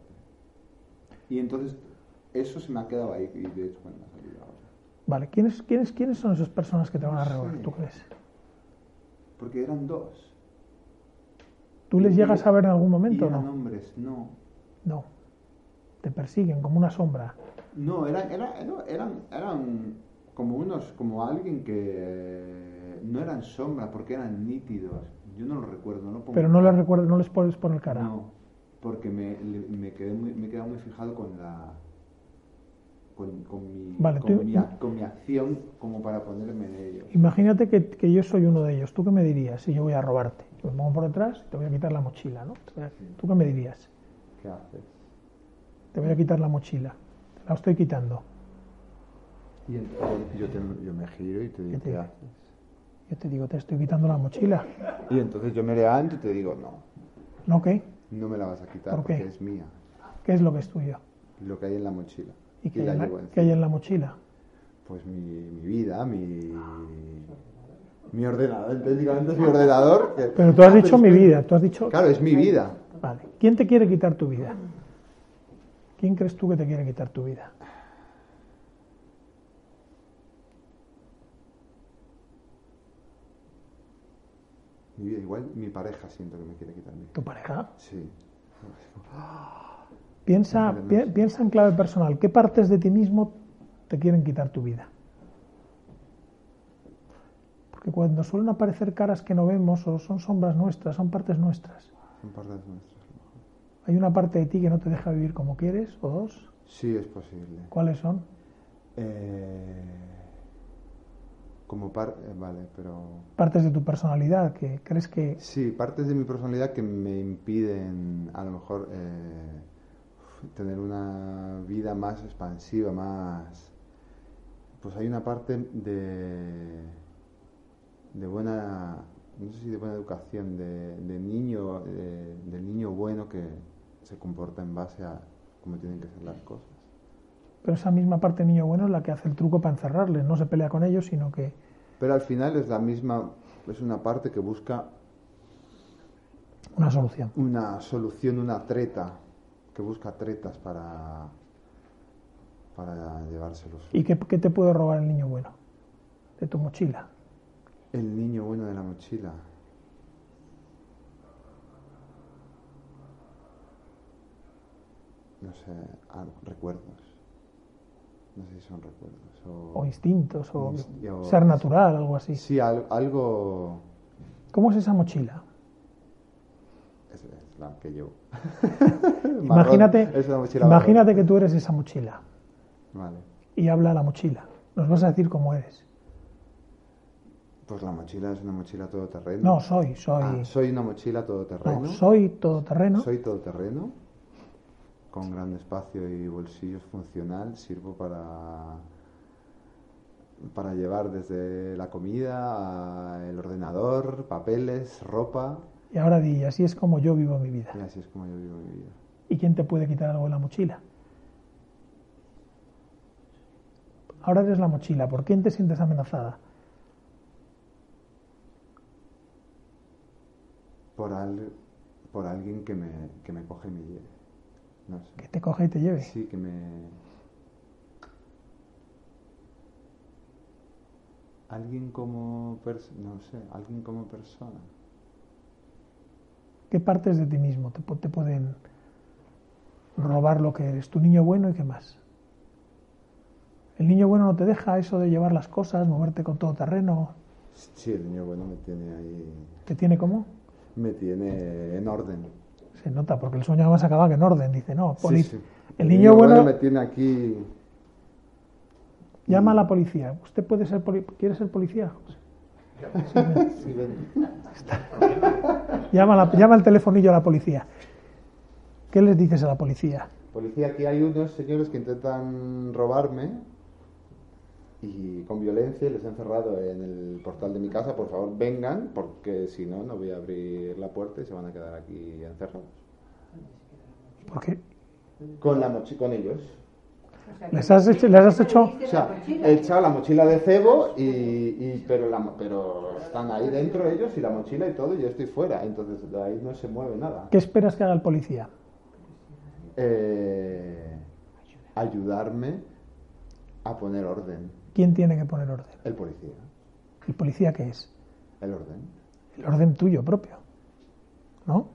Y entonces eso se me ha quedado ahí y de hecho bueno, me ha salido. Vale, ¿quiénes, quiénes, ¿quiénes son esas personas que te van a robar, tú crees? Porque eran dos. ¿Tú les llegas a ver en algún momento eran no? hombres, no. No. Te persiguen como una sombra. No, eran, eran, eran, eran, eran como unos, como alguien que no eran sombras porque eran nítidos. Yo no lo recuerdo, no lo pongo Pero no les recuerdo, no les puedes poner cara. No, porque me, me, quedé muy, me he quedado muy fijado con la con, con mi, Vale, con, tú- mi, con mi acción como para ponerme en ellos. Imagínate que, que yo soy uno de ellos. ¿Tú qué me dirías si yo voy a robarte? Yo me pongo por detrás y te voy a quitar la mochila, ¿no? ¿Tú qué me dirías? ¿Qué haces? Te voy a quitar la mochila. Te la estoy quitando. Y entonces yo, te- yo me giro y te digo, ¿Qué te ¿qué haces? Yo te digo, te estoy quitando la mochila. Y entonces yo me levanto y te digo, no, ¿No qué? no me la vas a quitar ¿Por qué? porque es mía. ¿Qué es lo que es tuyo? Lo que hay en la mochila. ¿Y qué, hay, la, encima. hay en la mochila? Pues mi, mi vida, mi, mi ordenador. Técnicamente es mi ordenador. que- Pero tú has Ah, dicho mi que- vida. Tú has dicho... Claro, es mi vida. Vale. ¿Quién te quiere quitar tu vida? ¿Quién crees tú que te quiere quitar tu vida? Mi vida, igual mi pareja siento que me quiere quitar mi vida. ¿Tu pareja? Sí. Piensa, pi- piensa en clave personal. ¿Qué partes de ti mismo te quieren quitar tu vida? Porque cuando suelen aparecer caras que no vemos o son sombras nuestras, son partes nuestras. Son partes nuestras. ¿Hay una parte de ti que no te deja vivir como quieres o dos? Sí, es posible. ¿Cuáles son? Eh, como par... eh, vale, pero... Partes de tu personalidad que crees que... Sí, partes de mi personalidad que me impiden a lo mejor eh, tener una vida más expansiva, más... Pues hay una parte de, de buena, no sé si de buena educación, de, de niño, de, del niño bueno que se comporta en base a cómo tienen que ser las cosas. Pero esa misma parte niño bueno es la que hace el truco para encerrarles. No se pelea con ellos, sino que... Pero al final es la misma, es una parte que busca Una solución. una solución, una treta, que busca tretas para, para llevárselos. ¿Y qué, qué te puede robar el niño bueno? De tu mochila. El niño bueno de la mochila. No sé, algo- recuerdos. No sé si son recuerdos. O, O instintos, o Inst- o- ser natural, algo así. Sí, al- algo. ¿Cómo es esa mochila? Que llevo. Imagínate, imagínate que tú eres esa mochila. Vale. y habla la mochila. Nos vas a decir cómo eres. Pues la mochila es una mochila todoterreno. No, soy, soy. Ah, soy una mochila todoterreno. no, soy todoterreno. Soy todoterreno, con gran espacio y bolsillos funcional. Sirvo para, para llevar desde la comida, el ordenador, papeles, ropa. Y ahora di, así es como yo vivo mi vida. Y así es como yo vivo mi vida. ¿Y quién te puede quitar algo de la mochila? Ahora eres la mochila. ¿Por quién te sientes amenazada? Por, al- por alguien que me, que me coge y me lleve. No sé. Que te coge y te lleve. Sí, que me... Alguien como... no sé, alguien como persona. ¿Qué partes de ti mismo te, te pueden robar lo que eres? Tu niño bueno y qué más. El niño bueno no te deja eso de llevar las cosas, moverte con todo terreno. Sí, el niño bueno me tiene ahí... ¿Te tiene como? Me tiene en orden. Se nota, porque el sueño además acaba que en orden. Dice, no, Sí, el niño bueno me tiene aquí... llama a la policía. ¿Usted puede ser poli- quiere ser policía? Sí. Llama, la- llama al telefonillo a la policía. ¿Qué les dices a la policía? Policía, aquí hay unos señores que intentan robarme y con violencia les he encerrado en el portal de mi casa. Por favor, vengan, porque si no, no voy a abrir la puerta y se van a quedar aquí encerrados. Porque Con, la mochi- con ellos. Les has hecho, les has hecho O sea, he echado la mochila de cebo, y, y- pero, la, pero están ahí dentro ellos y la mochila y todo, y yo estoy fuera. Entonces de ahí no se mueve nada. ¿Qué esperas que haga el policía? Eh, ayudarme a poner orden. ¿Quién tiene que poner orden? El policía. ¿El policía qué es? El orden. El orden tuyo propio. ¿No?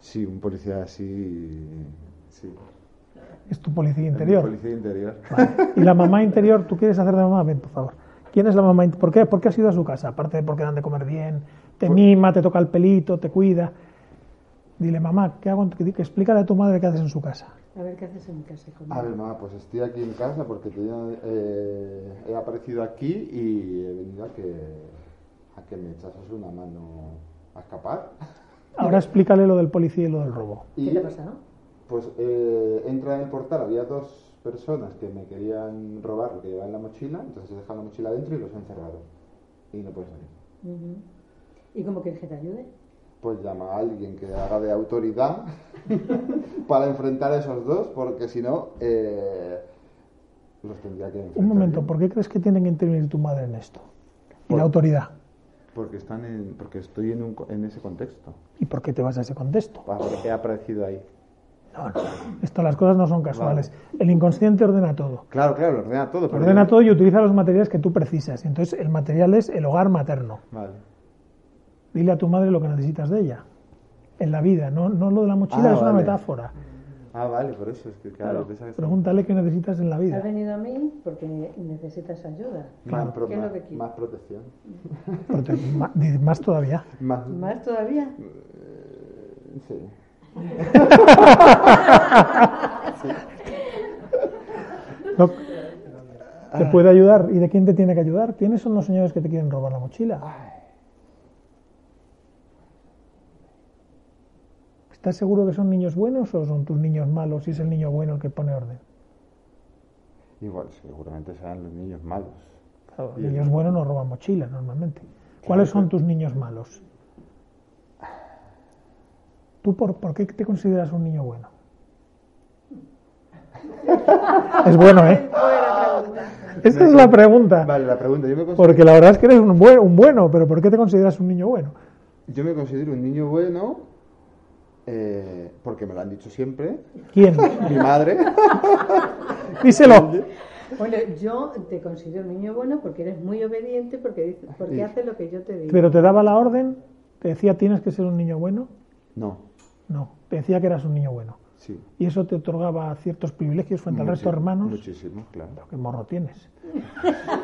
Sí, un policía así. Sí. Es tu policía interior. policía interior. Vale. Y la mamá interior, ¿tú quieres hacer de mamá? Ven, por favor. ¿Quién es la mamá? ¿Por qué? ¿Por qué has ido a su casa? Aparte de porque dan de comer bien, te Por- mima, te toca el pelito, te cuida. Dile, mamá, ¿qué hago? en tu- que explícale a tu madre qué haces en su casa. A ver qué haces en mi casa, hijo A ver, mamá, pues estoy aquí en casa porque tenía, eh, he aparecido aquí y he venido a que, a que me echases una mano a escapar. Ahora explícale lo del policía y lo del robo. Y ¿Qué te ha pasado? Pues eh, entra en el portal, había dos personas que me querían robar lo que llevaba en la mochila, entonces he dejado la mochila dentro y los he encerrado. Y no puedes salir. ¿Y cómo quieres que te ayude? Pues llama a alguien que haga de autoridad para enfrentar a esos dos, porque si no, eh, los tendría que enfrentar. Un momento. ¿por qué crees que tiene que intervenir tu madre en esto? Y Por- la autoridad. Porque, están en, porque estoy en, un en ese contexto. ¿Y por qué te vas a ese contexto? Porque he aparecido ahí. No, no. Esto, las cosas no son casuales. El inconsciente ordena todo. Claro, claro, lo ordena todo. pero Ordena yo- todo y utiliza los materiales que tú precisas. Entonces, el material es el hogar materno. Vale. Dile a tu madre lo que necesitas de ella. En la vida, no, no lo de la mochila, Ah, es una metáfora. Ah, vale, por eso es que, claro, Claro, que pregúntale qué necesitas en la Has vida. venido a mí porque necesitas ayuda. más, pro- ¿Qué es lo más- que quieres? más protección. Prote- di- Más todavía. Más, ¿Más todavía? eh, sí. No, ¿Te puede ayudar? ¿Y de quién te tiene que ayudar? ¿Quiénes son los señores que te quieren robar la mochila? ¿Estás seguro que son niños buenos o son tus niños malos y es el niño bueno el que pone orden? Igual, seguramente serán los niños malos. Claro, los niños buenos no roban mochilas normalmente. ¿Cuáles son tus niños malos? ¿Tú por, por qué te consideras un niño bueno? Es bueno, ¿eh? Esa es la pregunta. Vale, la pregunta. Yo me, considero, Porque la verdad es que eres un, buen, un bueno, pero ¿por qué te consideras un niño bueno? yo me considero un niño bueno eh, porque me lo han dicho siempre. ¿Quién? Mi madre. Díselo. Bueno, yo te considero un niño bueno porque eres muy obediente, porque, dices- porque Sí. haces lo que yo te digo. ¿Pero te daba la orden? ¿Te decía tienes que ser un niño bueno? No, No, te decía que eras un niño bueno. sí. Y eso te otorgaba ciertos privilegios frente al resto de hermanos. Muchísimo, claro. ¿Qué morro tienes?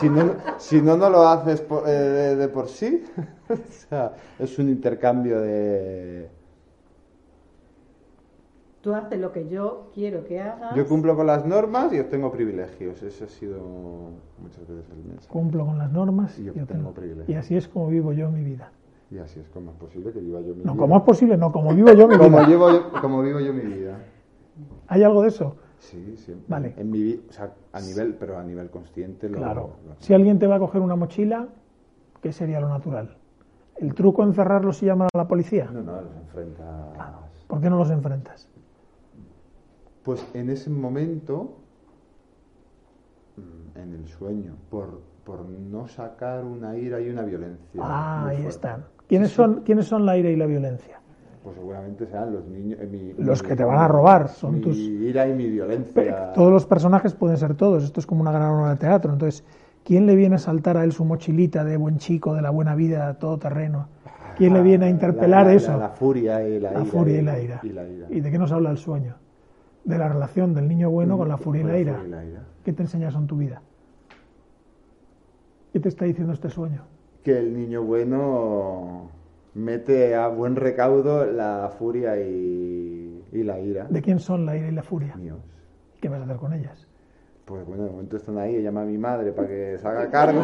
Si no, si no, no lo haces por- eh, de, de por sí. o sea, es un intercambio de... Tú haces lo que yo quiero que hagas. Yo cumplo con las normas y obtengo privilegios. Ese ha sido muchas veces el mensaje. Cumplo con las normas Y yo yo tengo tengo- privilegios. y así es como vivo yo mi vida. Y así es como es posible que viva yo mi No, vida. como es posible, no, como vivo yo mi Como vida. llevo yo- como vivo yo mi vida. ¿Hay algo de eso? Sí, siempre. Vale. En mi o sea, a nivel, pero a nivel consciente. Lo, Claro. lo- Si alguien te va a coger una mochila, ¿qué sería lo natural? ¿El truco encerrarlos y llamar a la policía? No, no, los enfrentas. ¿Por qué no los enfrentas? Pues en ese momento, mm, en el sueño, por, por no sacar una ira y una violencia. Ah, ahí fuerte. están. ¿Quiénes son, ¿Quiénes son la ira y la violencia? Pues seguramente serán los niños. eh, mi- Los mi- que te van a robar, son mi tus- ira y mi violencia. Todos los personajes pueden ser todos. Esto es como una gran obra de teatro. Entonces, ¿quién le viene a saltar a él su mochilita de buen chico, de la buena vida, todo terreno? ¿Quién le viene a interpelar La- la- eso? La, furia y la, La ira. furia y la ira. Y la ira. ¿Y de qué nos habla el sueño? De la relación del niño bueno con la furia y Con la ira. furia y la ira. ¿Qué te enseña eso en tu vida? ¿Qué te está diciendo este sueño? Que el niño bueno mete a buen recaudo la furia y, y la ira. ¿De quién son la ira y la furia? Míos. ¿Qué vas a hacer con ellas? Pues bueno, de momento están ahí, llama a mi madre para que se haga cargo.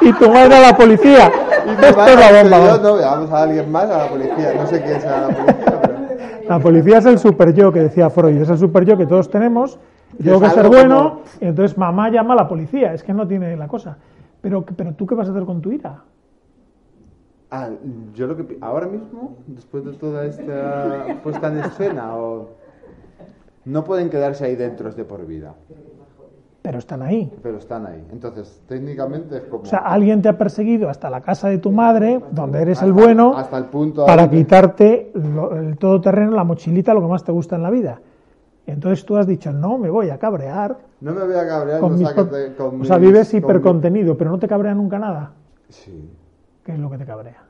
¡Y tu madre a la policía! Y mi Esto es madre, la bomba. yo vamos. no, llamamos a alguien más, a la policía. No sé quién será la policía, pero... La policía es el super yo que decía Freud, es el super yo que todos tenemos, y tengo que ser bueno, como- y entonces mamá llama a la policía, es que no tiene la cosa. Pero, pero tú qué vas a hacer con tu ira? Ah, yo lo que... Ahora mismo, después de toda esta puesta en escena, o... no pueden quedarse ahí dentro de por vida, Pero están ahí. pero están ahí. Entonces, técnicamente es como... O sea, alguien te ha perseguido hasta la casa de tu madre, donde eres el bueno, hasta el punto para donde- quitarte lo- el todoterreno, la mochilita, lo que más te gusta en la vida. Entonces tú has dicho, no, me voy a cabrear. No me voy a cabrear, Con no mis sácate co- con o sea, vives con mi- hipercontenido, pero no te cabrea nunca nada. Sí, ¿Qué es lo que te cabrea?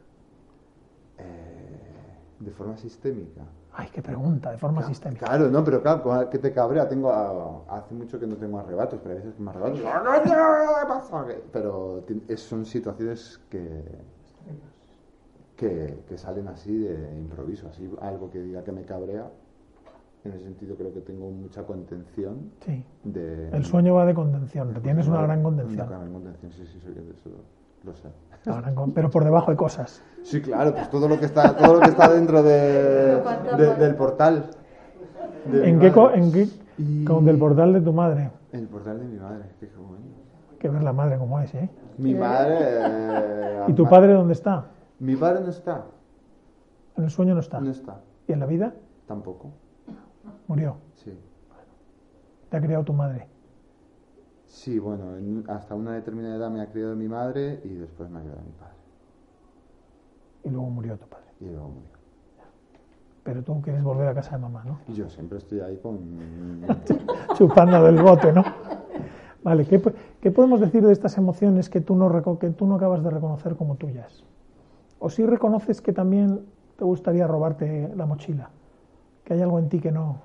de forma sistémica. Ay, qué pregunta, de forma sistémica. Claro, no, pero claro, que te cabrea. Tengo, hace mucho que no tengo arrebatos, pero a veces me arrebatos. ¡Ah, no, no, ¿qué pasa? Pero son situaciones que, que, que salen así de improviso, así algo que diga que me cabrea. En ese sentido creo que tengo mucha contención Sí. de... El sueño va de contención, tienes una gran Una contención. gran contención, sí, sí, soy de eso, lo sé. Gran pero por debajo hay cosas. Sí, claro, pues todo lo que está, todo lo que está dentro de, de- del portal. de ¿En qué, en qué Y- con del portal de tu madre? El portal de mi madre, qué bueno. Hay que ver la madre como es, ¿eh? Mi madre. eh, ¿Y tu ama- padre dónde está? Mi padre no está. En el sueño no está. No está. ¿Y en la vida? Tampoco. Murió. Sí. Te ha criado tu madre. Sí, bueno, en- hasta una determinada edad me ha criado mi madre y después me ha criado mi padre. Y luego murió tu padre. Y luego murió. Pero tú quieres volver a casa de mamá, ¿no? Y yo siempre estoy ahí con. Chupando del bote, ¿no? Vale, ¿qué, qué podemos decir de estas emociones que tú, no que tú no acabas de reconocer como tuyas? ¿O si reconoces que también te gustaría robarte la mochila? Que hay algo en ti que no...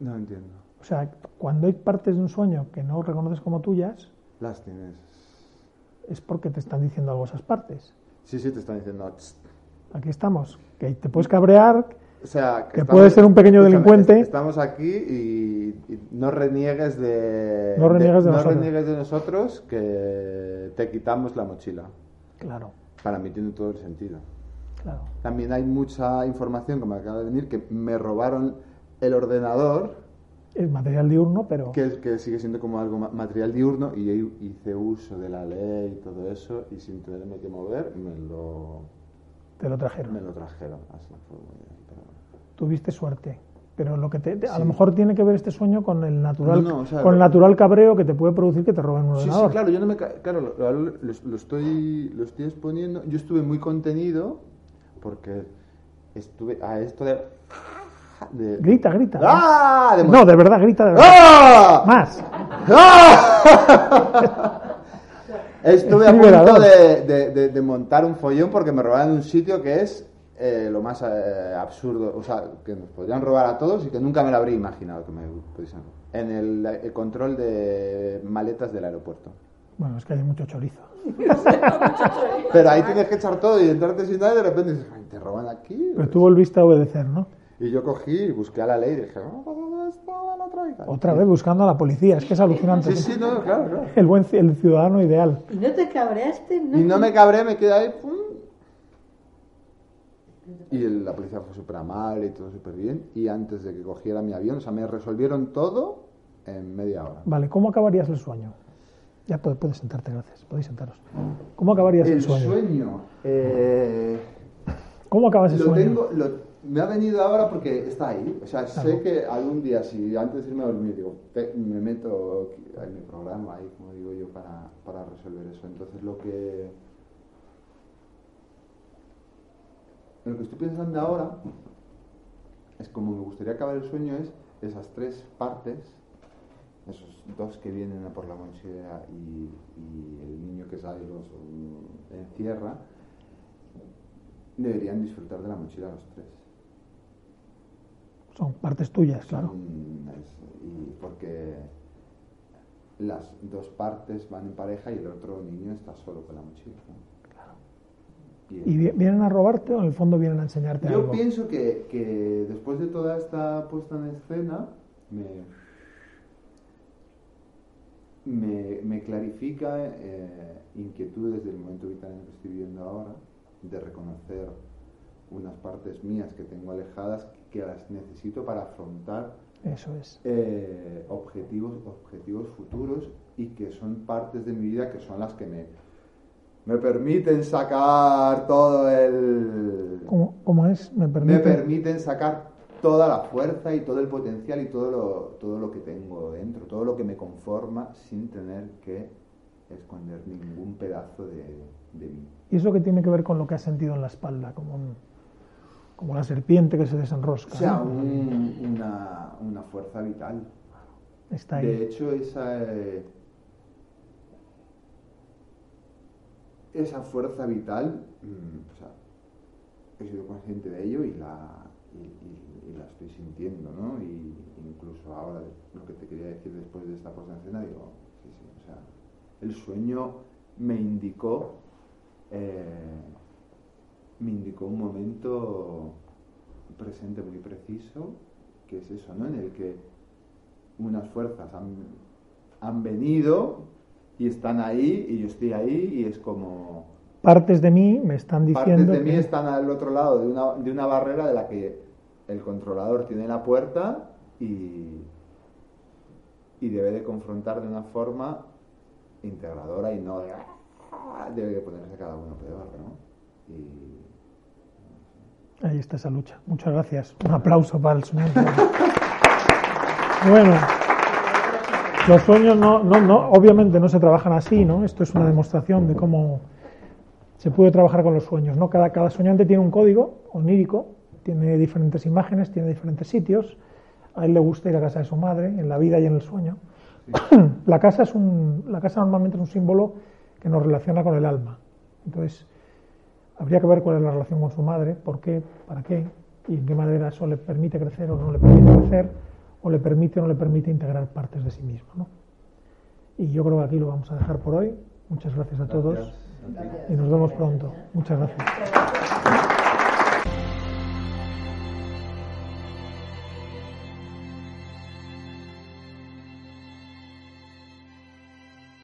No entiendo. O sea, cuando hay partes de un sueño que no reconoces como tuyas, Las tienes. es porque te están diciendo algo esas partes. Sí, sí, te están diciendo. Aquí estamos. Que te puedes cabrear, O sea, Que puede ser un pequeño delincuente. est- Estamos aquí y, y no reniegues de. No reniegues de no nosotros. reniegues de nosotros que te quitamos la mochila. claro, Para mí tiene todo el sentido. claro. También hay mucha información que me acaba de venir que me robaron el ordenador, Es material diurno, pero que, que sigue siendo como algo ma- material diurno, y yo hice uso de la ley y todo eso, y sin tenerme que mover, me lo, te lo trajeron. me lo trajeron. Así fue muy- pero- Tuviste suerte. Pero lo que te, te- a Sí. lo mejor tiene que ver este sueño con el natural, No, no, o sea, con el natural cabreo que te puede producir que te roben un Sí, sí, ordenador. claro, yo no me claro, lo, lo- lo- lo estoy lo estoy exponiendo. Yo estuve muy contenido porque estuve a esto de, de- Grita, grita. ¡Ah! De No, de verdad, grita de verdad. ¡Ah! Más. ¡Ah! Estuve a punto de, de- de- de montar un follón porque me robaron un sitio que es eh, lo más eh, absurdo, o sea, que nos podrían robar a todos y que nunca me lo habría imaginado que me pudiesen robar. En el, el control de maletas del aeropuerto. Bueno, es que hay mucho chorizo. Pero ahí tienes que echar todo y entrarte sin nada y de repente dices, "Ay, te roban aquí. Pero tú volviste a obedecer, ¿no? Y yo cogí y busqué a la ley y dije, "Ah, ¿dónde estaba la traiga?". Otra vez buscando a la policía. Es que es alucinante. Sí, sí, no, claro, claro. El buen ci- el ciudadano ideal. ¿Y no te cabreaste? Y no me cabré, me quedé ahí. pum. Y el- la policía fue súper amable y todo súper bien. Y antes de que cogiera mi avión, o sea, me resolvieron todo en media hora. Vale, ¿cómo acabarías el sueño? Ya puedes, puedes sentarte, gracias. Podéis sentaros. ¿Cómo acabarías el, El sueño? sueño. eh, ¿Cómo acabas el lo sueño? tengo, lo- me ha venido ahora porque está ahí. O sea, Claro. sé que algún día, si antes de irme a dormir, digo, me meto en mi programa ahí, como digo yo, para, para resolver eso. Entonces, lo que. Lo que estoy pensando ahora es como me gustaría acabar el sueño es esas tres partes, esos dos que vienen a por la mochila y, y el niño que sale los encierra, deberían disfrutar de la mochila los tres. Son partes tuyas, claro. Son- es- y porque las dos partes van en pareja y el otro niño está solo con la mochila. ¿no? Y- ¿Y vi- vienen a robarte o en el fondo vienen a enseñarte Yo algo? pienso que, que después de toda esta puesta en escena me, me, me clarifica eh, inquietudes del momento vital en el que estoy viviendo ahora, de reconocer unas partes mías que tengo alejadas que las necesito para afrontar Eso es. eh, objetivos, objetivos futuros y que son partes de mi vida que son las que me, me permiten sacar todo el... ¿Cómo, cómo es? ¿Me me permite? permiten sacar toda la fuerza y todo el potencial y todo lo, todo lo que tengo dentro, todo lo que me conforma sin tener que esconder ningún pedazo de, de mí. ¿Y eso que tiene que ver con lo que has sentido en la espalda? Como, un- como la serpiente que se desenrosca. O sea, ¿no? un- una, una fuerza vital. Está ahí. De hecho, esa, eh, esa fuerza vital, mm, o sea, he sido consciente de ello y la, y, y- y la estoy sintiendo, ¿no? Y incluso ahora, lo que te quería decir después de esta puesta en escena, digo, sí, sí, o sea, el sueño me indicó, eh, me indicó un momento presente muy preciso, que es eso, ¿no? En el que unas fuerzas han, han venido y están ahí y yo estoy ahí y es como Partes de mí me están diciendo partes de mí están al otro lado de una, de una barrera de la que el controlador tiene la puerta y, y debe de confrontar de una forma integradora y no de "Ah", debe de ponerse cada uno peor, ¿no? Y Ahí está esa lucha. Muchas gracias. Un aplauso para el soñante. bueno, los sueños no, no, no, obviamente no se trabajan así, ¿no? Esto es una demostración de cómo se puede trabajar con los sueños, ¿no? Cada, cada soñante tiene un código onírico, tiene diferentes imágenes, tiene diferentes sitios. A él le gusta ir a casa de su madre, en la vida y en el sueño. la, casa es un, la casa normalmente es un símbolo que nos relaciona con el alma. Entonces, Habría que ver cuál es la relación con su madre, por qué, para qué, y en qué manera eso le permite crecer o no le permite crecer, o le permite o no le permite integrar partes de sí mismo. ¿no? Y yo creo que aquí lo vamos a dejar por hoy. Muchas gracias a todos. Gracias. y nos vemos pronto. Muchas gracias.